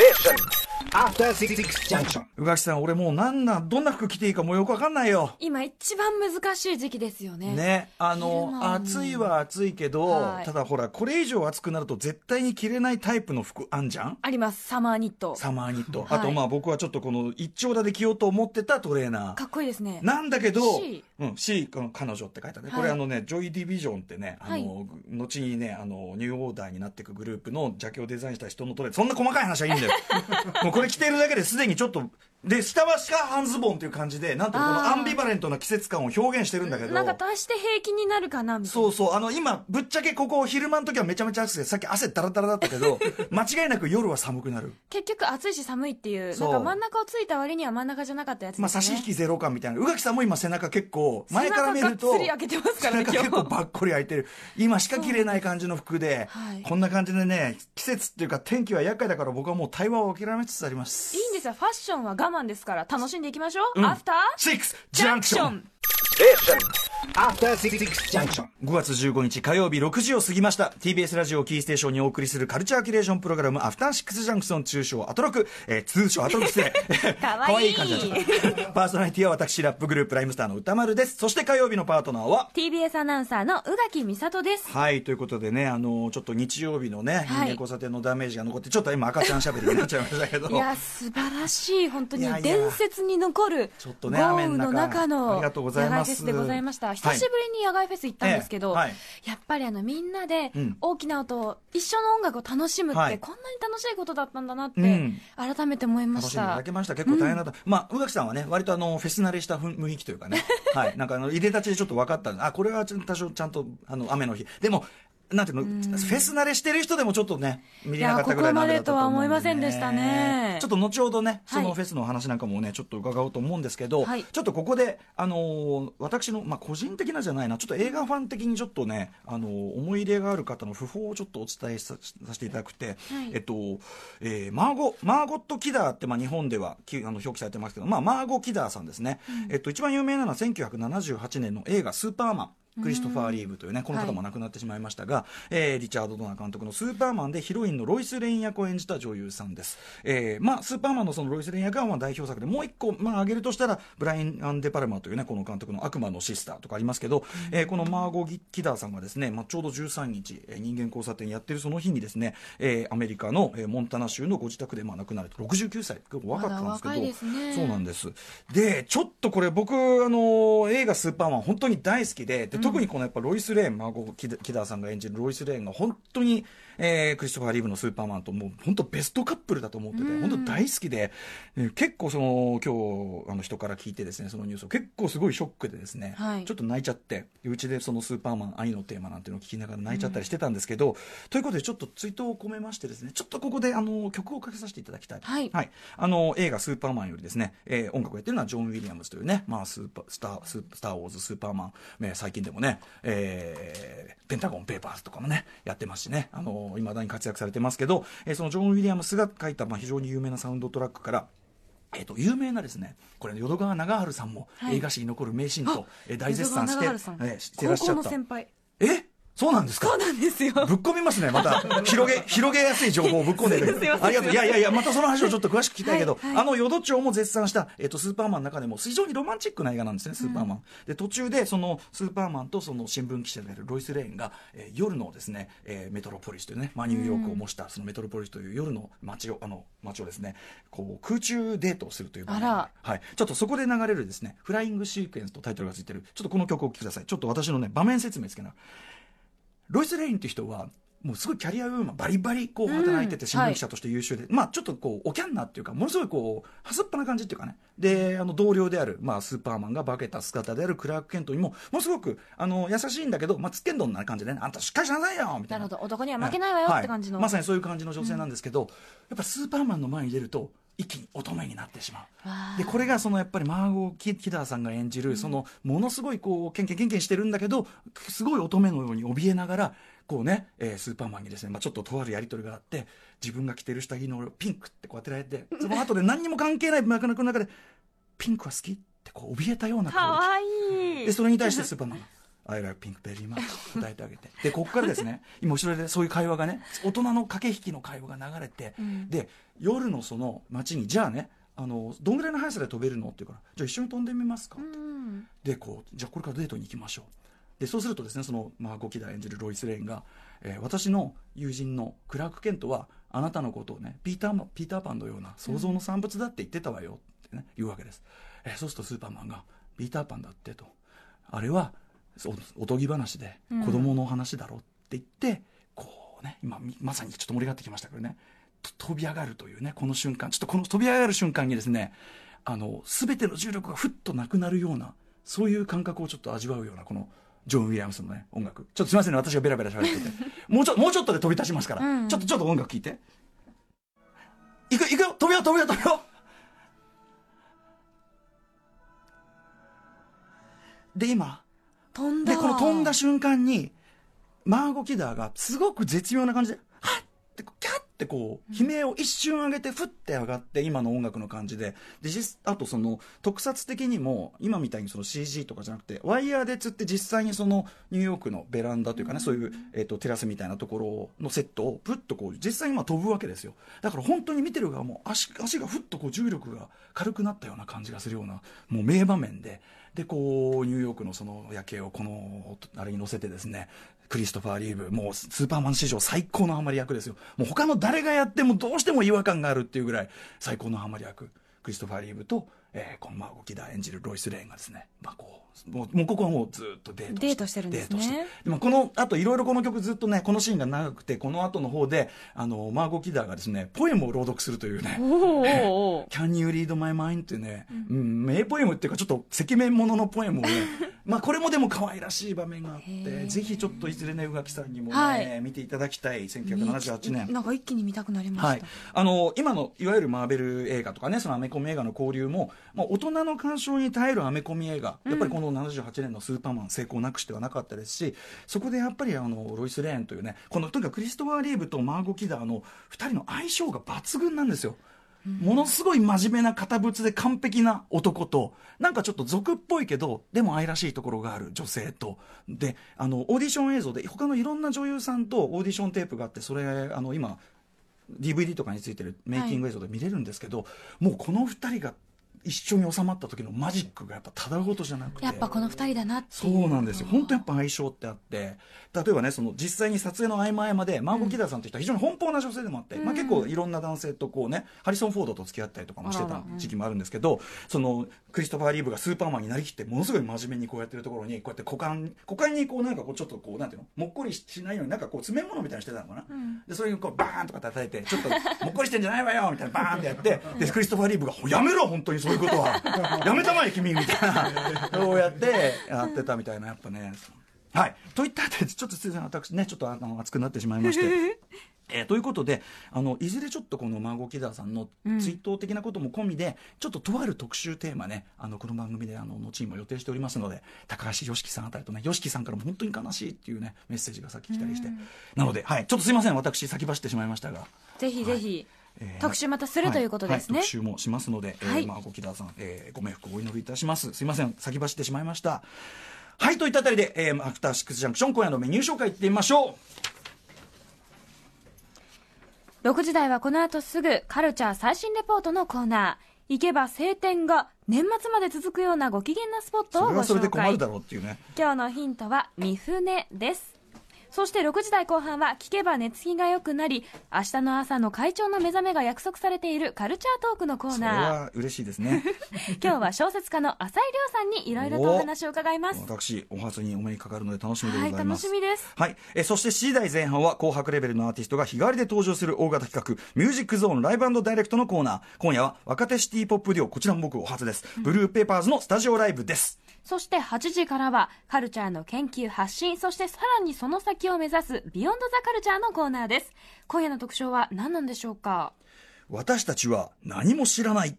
station. After Six Junction. 宇垣さん、俺もうなんなん、どんな服着ていいかもうよくわかんないよ。今一番難しい時期ですよね。ね、あの暑いは暑いけど、はいただほらこれ以上暑くなると絶対に着れないタイプの服あんじゃん？あります、サマーニット。サマーニット、はいあとまあ僕はちょっとこの一丁田で着ようと思ってたトレーナーかっこいいですね。なんだけど、C うん、C この彼女って書いてあるね、はいこれあのね、ジョイディビジョンってね、あの、はい後にね、あの、ニューオーダーになっていくグループのジャケをデザインした人のトレーそんな細かい話はいいんだよ。もこれ着てるだけですでにちょっと、で、下はシカ半ズボンっていう感じで、なんてこのアンビバレントな季節感を表現してるんだけど。なんか足して平気になるかなみたいな。そうそう。あの、今、ぶっちゃけここ、昼間の時はめちゃめちゃ暑くて、さっき汗ダラダラだったけど、間違いなく夜は寒くなる。結局暑いし寒いっていう、なんか真ん中をついた割には真ん中じゃなかったやつね。まあ、差し引きゼロ感みたいな。宇垣さんも今背中結構、前から見ると、背中開けてますからね背中結構ばっこり開いてる。今しか着れない感じの服で、はいこんな感じでね、季節っていうか天気は厄介だから僕はもう対話を諦めつつあります。いいんですよ。ファッションは我慢ですから、楽しんでいきましょう。ん。アフターシックスジャンクションンクション。After Six Junction. 5月15日火曜日6時を過ぎました。TBS ラジオキーステーションにお送りするカルチャーキュレーションプログラムアフターシックスジャンクション通称アトロク、えー通称アトロク失礼かわいい。可愛感じになっちゃったパーソナリティは私ラップグループライムスターの歌丸です。そして火曜日のパートナーは？TBS アナウンサーの宇垣美里です。はいということでねあのちょっと日曜日のね、人間交差点のダメージが残ってちょっと今赤ちゃんしゃべりになっちゃいましたけど。いや、素晴らしい、本当に伝説に残るちょっとね豪雨の中雨の中あのりがとうございますフェスでございました。はい。久しぶりに野外フェス行ったんですけど、ええはい。やっぱりあのみんなでうん。大きな音を、一緒の音楽を楽しむって、はい。こんなに楽しいことだったんだなって、うん。改めて思いまし。楽しんでいただけました。結構大変だった、まあ宇垣さんはね割とあのフェス慣れした雰囲気というかね。はい。なんかあの入れ立ちでちょっと分かった。あこれはちょ多少ちゃんとあの雨の日。でもなんていうの、フェス慣れしてる人でもちょっとね、見れなかったぐらいの雨だと思うんで、いやここまでとは思いませんでしたね。ちょっと後ほどね、はい。そのフェスの話なんかもね、ちょっと伺おうと思うんですけど、はい。ちょっとここで、あのー私の、まあ、個人的なじゃないな、ちょっと映画ファン的にちょっとね、あのー思い入れがある方の訃報をちょっとお伝えささせていただくて、えっと、えーマーゴ、マーゴット・キダーって、まあ、日本ではきあの表記されてますけど、まあ、マーゴ・キダーさんですね。えっと、一番有名なのは1978年の映画、スーパーマン。クリストファー・リーブというね、この方も亡くなってしまいましたが、えーリチャード・ドナー監督のスーパーマンでヒロインのロイス・レイン役を演じた女優さんです。えーまあ、スーパーマンのそのロイス・レイン役はまあ代表作で、もう一個、まあ、挙げるとしたら、ブライン・アン・デ・パルマというね、この監督の悪魔のシスターとかありますけど、えーこのマーゴ・ギキダーさんがですね、まあ、ちょうど13日、えー人間交差点やってるその日にですね、えーアメリカの、えーモンタナ州のご自宅でまあ亡くなられて、69歳、結構若かったんですけど、そうなんです。で、ちょっとこれ僕、あの映画スーパーマン本当に大好きで、で特にこのやっぱロイス・レーン、孫木田さんが演じるロイス・レーンが本当に、えークリストファー・リーブのスーパーマンともう本当ベストカップルだと思ってて、本当大好きで、えー結構その、今日、あの人から聞いてですね、そのニュースを結構すごいショックでですね、はい。ちょっと泣いちゃって、うちでそのスーパーマン愛のテーマなんていうのを聞きながら泣いちゃったりしてたんですけど、ということでちょっと追悼を込めましてですね、ちょっとここであの曲をかけさせていただきたい。はい。あの映画「スーパーマン」よりですね、えー音楽をやってるのはジョン・ウィリアムズというね、まあ、スーパースタースースター・ウォーズ・スーパーマン、えー最近でもね、えーペンタゴン・ペーパーズとかもねやってますしねいま、未だに活躍されてますけど、えーそのジョン・ウィリアムスが書いた、まあ、非常に有名なサウンドトラックからえー、と有名なですねこれ淀川長春さんもはい。映画史に残る名シーンと、えー大絶賛してえーしてらっしゃ高校ったの先輩。えそうなんですか？そうなんですよ。ぶっ込みますね、また。広げ広げやすい情報をぶっ込んでる。ありがとう、いやいやいや、またその話をちょっと詳しく聞きたいけど、はいはい。あの淀町も絶賛した、えっとスーパーマンの中でも非常にロマンチックな映画なんですね、スーパーマン。で途中でそのスーパーマンとその新聞記者であるロイス・レーンが、えー夜のですね、えーメトロポリスというね、まあ、ニューヨークを模したそのメトロポリスという夜の街をあの街をですね、こう空中デートをするという場面はい、ちょっとそこで流れるですね、フライングシークエンスとタイトルがついてる、ちょっとこの曲をお聴きください。ちょっと私のね場面説明つけな。ロイス・レインって人は、もうすごいキャリアウーマン、バリバリこう働いてて、新聞記者として優秀で、まあちょっとこう、おキャンなっていうか、ものすごいこう、はすっぱな感じっていうかね。で、あの、同僚である、まあスーパーマンが化けた姿であるクラーク・ケントにも、ものすごく、あの、優しいんだけど、まあつっけんどんな感じでね、あんたしっかりしなさいよみたいな。なるほど。男には負けないわよはって感じの。まさにそういう感じの女性なんですけど、やっぱスーパーマンの前に出ると、一気に乙女になってしまう。でこれがそのやっぱりマーゴー・キキダーさんが演じる、そのものすごいこうケンケンケンケンしてるんだけどすごい乙女のように怯えながらこうね、えースーパーマンにですね、まあ、ちょっととあるやり取りがあって自分が着てる下着のピンクってこう当てられて その後で何にも関係ない幕の中で「ピンクは好き?」ってこう怯えたようなか顔わでいい。でそれに対してスーパーマンが I like pink very much 答えてあげて。でここからですね今後ろでそういう会話がね大人の駆け引きの会話が流れて、で夜のその街にじゃあねあのどんぐらいの速さで飛べるのって言うからじゃあ一緒に飛んでみますかって、うん。でこうじゃあこれからデートに行きましょうでそうするとですねその、まあ、ゴキダ演じるロイス・レーンが、えー私の友人のクラーク・ケントはあなたのことをねピーターマピーターパンのような想像の産物だって言ってたわよってね、言うわけです、えーそうするとスーパーマンがピーターパンだってと。あれはおとぎ話で子供の話だろって言って、こうね今みまさにちょっと盛り上がってきましたけどねと飛び上がるというねこの瞬間ちょっとこの飛び上がる瞬間にですねあの全ての重力がふっとなくなるようなそういう感覚をちょっと味わうようなこのジョン・ウィリアムスのね音楽。ちょっとすみませんね私がベラベラ喋ってて。もうちょもうちょっとで飛び立ちますから、うん。ちょっとちょっと音楽聴いて。いくいくよ。飛びよう飛びよう飛びよう。で今飛んだ。でこの飛んだ瞬間にマーゴ・キダーがすごく絶妙な感じで「はっ!」ってこう悲鳴を一瞬上げてふって上がって今の音楽の感じで。で実あとその特撮的にも今みたいにその CG とかじゃなくてワイヤーで釣って実際にそのニューヨークのベランダというかね、そういう、えっとテラスみたいなところのセットをふっとこう実際にまあ飛ぶわけですよ。だから本当に見てる側も足足がふっとこう重力が軽くなったような感じがするようなもう名場面で。でこうニューヨークのその夜景をこのあれに乗せてですねクリストファー・リーブもうスーパーマン史上最高のハマり役ですよ。もう他の誰がやってもどうしても違和感があるっていうぐらい最高のハマり役クリストファー・リーブと、えー、このマーゴ・キダー演じるロイス・レーンがですね、まあ、こうもうもうここはもうずっとデートしてデートしてるんですね。デートしてでもこのあといろいろこの曲ずっとねこのシーンが長くてこの後の方であのマーゴ・キダーがですねポエムを朗読するというねおー Can you read my mind? っていうね、うん、名ポエムっていうかちょっと赤面もののポエムをね、まあこれもでも可愛らしい場面があっへて、ー。ぜひちょっといずれね、宇垣さんにもね、はい見ていただきたい1978年。なんか一気に見たくなりました、はい、あの今のいわゆるマーベル映画とかねそのアメコミ映画の交流も、まあ、大人の鑑賞に耐えるアメコミ映画、やっぱりこの78年のスーパーマン成功なくしてはなかったですしそこでやっぱりあのロイス・レーンというねこのとにかくクリストファー・リーブとマーゴ・キダーの2人の相性が抜群なんですよ。ものすごい真面目な堅物で完璧な男と、なんかちょっと俗っぽいけど、でも愛らしいところがある女性と、で、あの、オーディション映像で、他のいろんな女優さんとオーディションテープがあって、それ、あの、今、DVD とかについてるメイキング映像で見れるんですけど、もうこの二人が一緒に収まった時のマジックがやっぱただごとじゃなくて。やっぱこの二人だなってそいう。うなんですよ。本当やっぱ相性ってあって。例えばねその実際に撮影の合間合間でマーゴ・キダーさんという人は非常に奔放な女性でもあって、まあ、結構いろんな男性とこうねハリソン・フォードと付き合ったりとかもしてた時期もあるんですけどそのクリストファー・リーブがスーパーマンになりきってものすごい真面目にこうやってるところにこうやって股間股間にこうなんかこうちょっとこうなんていうのもっこりしないようになんかこう詰め物みたいにしてたのかな、でそれにこうバーンとか叩いてちょっともっこりしてんじゃないわよみたいなバーンってやってでクリストファー・リーブが「やめろ本当にそういうことは。やめたまえ君」みたいな。そうやってやってたみたいなやっぱね。はい。といったあたりでちょっとすいません私ねちょっとあの熱くなってしまいまして。えーということであのいずれちょっとこのマーゴ・キダーさん。の追悼的なことも込みで、ちょっととある特集テーマねあのこの番組であの後にも予定しておりますので高橋良樹さんあたりとね YOSHIKI さんからも本当に悲しいっていうねメッセージがさっき来たりして、なので、はい、ちょっとすいません私先走ってしまいましたが。ぜひぜひ、えー特集またするということですね、はいはい特集もしますので、えーはいまあ、ご木田さん、えーご冥福をお祈りいたします。すいません、先走ってしまいました。はい、といったあたりで、えー、アフターシックスジャンクション、今夜のメニュー紹介いってみましょう。6時台はこの後すぐカルチャー最新レポートのコーナー行けば晴天が年末まで続くようなご機嫌なスポットをごそれはそれで紹介困るだろうっていうね。今日のヒントは三船ですそして6時台後半は聞けば寝つきが良くなり明日の朝の会長の目覚めが約束されているカルチャートークのコーそれナーは嬉しいですね。今日は小説家の浅井亮さんにいろいろとお話を伺います私、お初にお目にかかるので楽しみでごはい楽ざいます。しみですはい。えーそして7時台前半は紅白レベルのアーティストが日替わりで登場する大型企画、ミュージックゾーンライブダイレクトのコーナー。今夜は若手シティポップデュオ、こちらも僕お初です。ブルーペーパーズのスタジオライブです。そして8時からはカルチャーの研究発信そしてさらにその先を目指すビヨンドザカルチャーのコーナーです。今夜の特徴は何なんでしょうか？私たちは何も知らない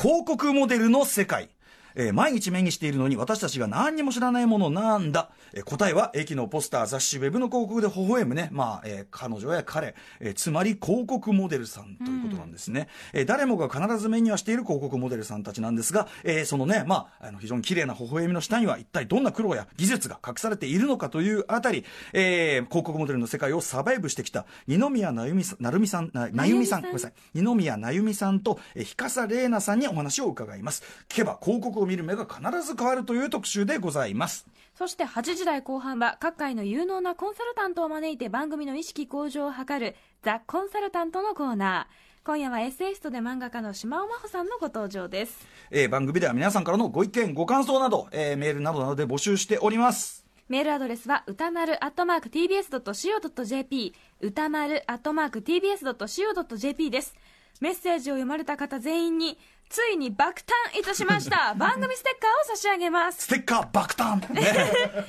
広告モデルの世界。えー毎日目にしているのに私たちが何にも知らないものなんだ、えー答えは駅のポスター雑誌ウェブの広告で微笑むね、まあえー彼女や彼、えーつまり広告モデルさんということなんですね、えー誰もが必ず目にはしている広告モデルさんたちなんですが、えーそのね、まあ、あの非常に綺麗な微笑みの下には一体どんな苦労や技術が隠されているのかというあたり、えー広告モデルの世界をサバイブしてきた二宮なゆみさんなるみさんななゆみさん。ごめんなさい。二宮なゆみさんと、えー、日笠玲奈さんにお話を伺います。聞けば広告を見る目が必ず変わるという特集でございます。そして8時台後半は各界の有能なコンサルタントを招いて番組の意識向上を図るザ・コンサルタントのコーナー。今夜はエッセイストで漫画家の島尾真帆さんのご登場です。えー番組では皆さんからのご意見ご感想など、えーメールなどなどで募集しております。メールアドレスは歌丸アットマーク TBS.CO.JP 歌丸アットマーク TBS.CO.JP です。メッセージを読まれた方全員についに爆誕いたしました。番組ステッカーを差し上げます。ステッカー爆誕。ね、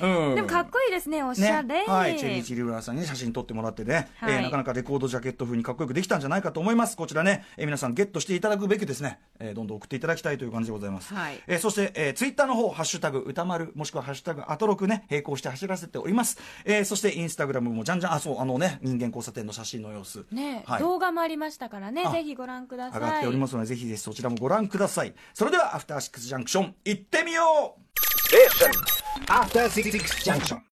うん。でもかっこいいですね。おしゃれ、ね、はい、チェリーチリウラさんに写真撮ってもらってね、はい。えーなかなかレコードジャケット風にかっこよくできたんじゃないかと思います。こちらね、えー皆さんゲットしていただくべきですね、えーどんどん送っていただきたいという感じでございます、はい。えーそして、えーツイッターの方ハッシュタグ歌丸もしくはハッシュタグアトロクね並行して走らせております、えーそしてインスタグラムもじゃんじゃん。あそうあのね人間交差点の写真の様子。ね、はい。動画もありましたからね。あぜひご覧ください。上がっておりますのでぜひぜひそちらもご覧覧ください。それではアフターシックスジャンクション行ってみよう。えアフターシックスジャンクション